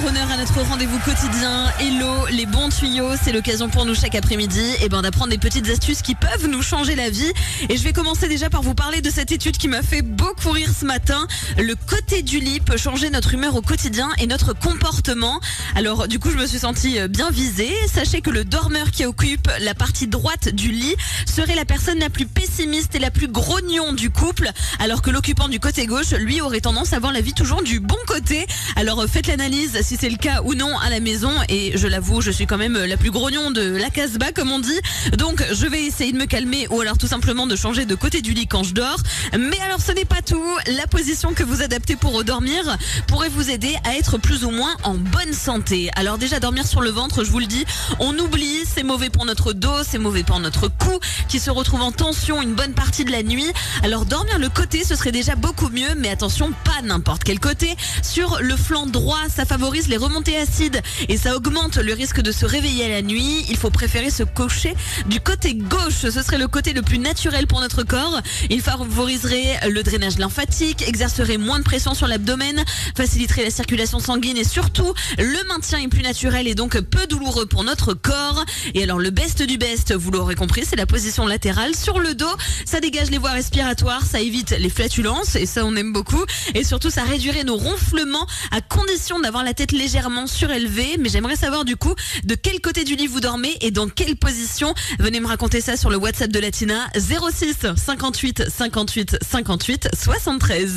faire honneur à notre rendez-vous quotidien. Hello, les bons tuyaux, c'est l'occasion pour nous chaque après-midi et ben, d'apprendre des petites astuces qui peuvent nous changer la vie. Et je vais commencer déjà par vous parler de cette étude qui m'a fait beaucoup rire ce matin. Le côté du lit peut changer notre humeur au quotidien et notre comportement. Alors du coup, je me suis sentie bien visée. Sachez que le dormeur qui occupe la partie droite du lit serait la personne la plus pessimiste et la plus grognon du couple, alors que l'occupant du côté gauche, lui, aurait tendance à avoir la vie toujours du bon côté. Alors faites l'analyse si c'est le cas ou non à la maison. Et je l'avoue, je suis quand même la plus grognon de la Casbah, comme on dit. Donc je vais essayer de me calmer ou alors tout simplement de changer de côté du lit quand je dors. Mais alors ce n'est pas tout. La position que vous adaptez pour dormir pourrait vous aider à être plus ou moins en bonne santé. Alors déjà dormir sur le ventre, je vous le dis, on oublie, c'est mauvais pour notre dos, c'est mauvais pour notre cou qui se retrouve en tension une bonne partie de la nuit. Alors dormir le côté, ce serait déjà beaucoup mieux, mais attention, pas n'importe quel côté. Sur le flanc droit, ça favorise les remontées acides et ça augmente le risque de se réveiller à la nuit. Il faut préférer se cocher du côté gauche. Ce serait le côté le plus naturel pour notre corps. Il favoriserait le drainage lymphatique, exercerait moins de pression sur l'abdomen, faciliterait la circulation sanguine et surtout le maintien est plus naturel et donc peu douloureux pour notre corps. Et alors le best du best, vous l'aurez compris, c'est la position latérale sur le dos. Ça dégage les voies respiratoires, ça évite les flatulences et ça on aime beaucoup. Et surtout ça réduirait nos ronflements à condition d'avoir la tête légèrement surélevée. Mais j'aimerais savoir du coup de quel côté du lit vous dormez et dans quelle position. Venez me raconter ça sur le WhatsApp de Latina 06 58 58 58 73.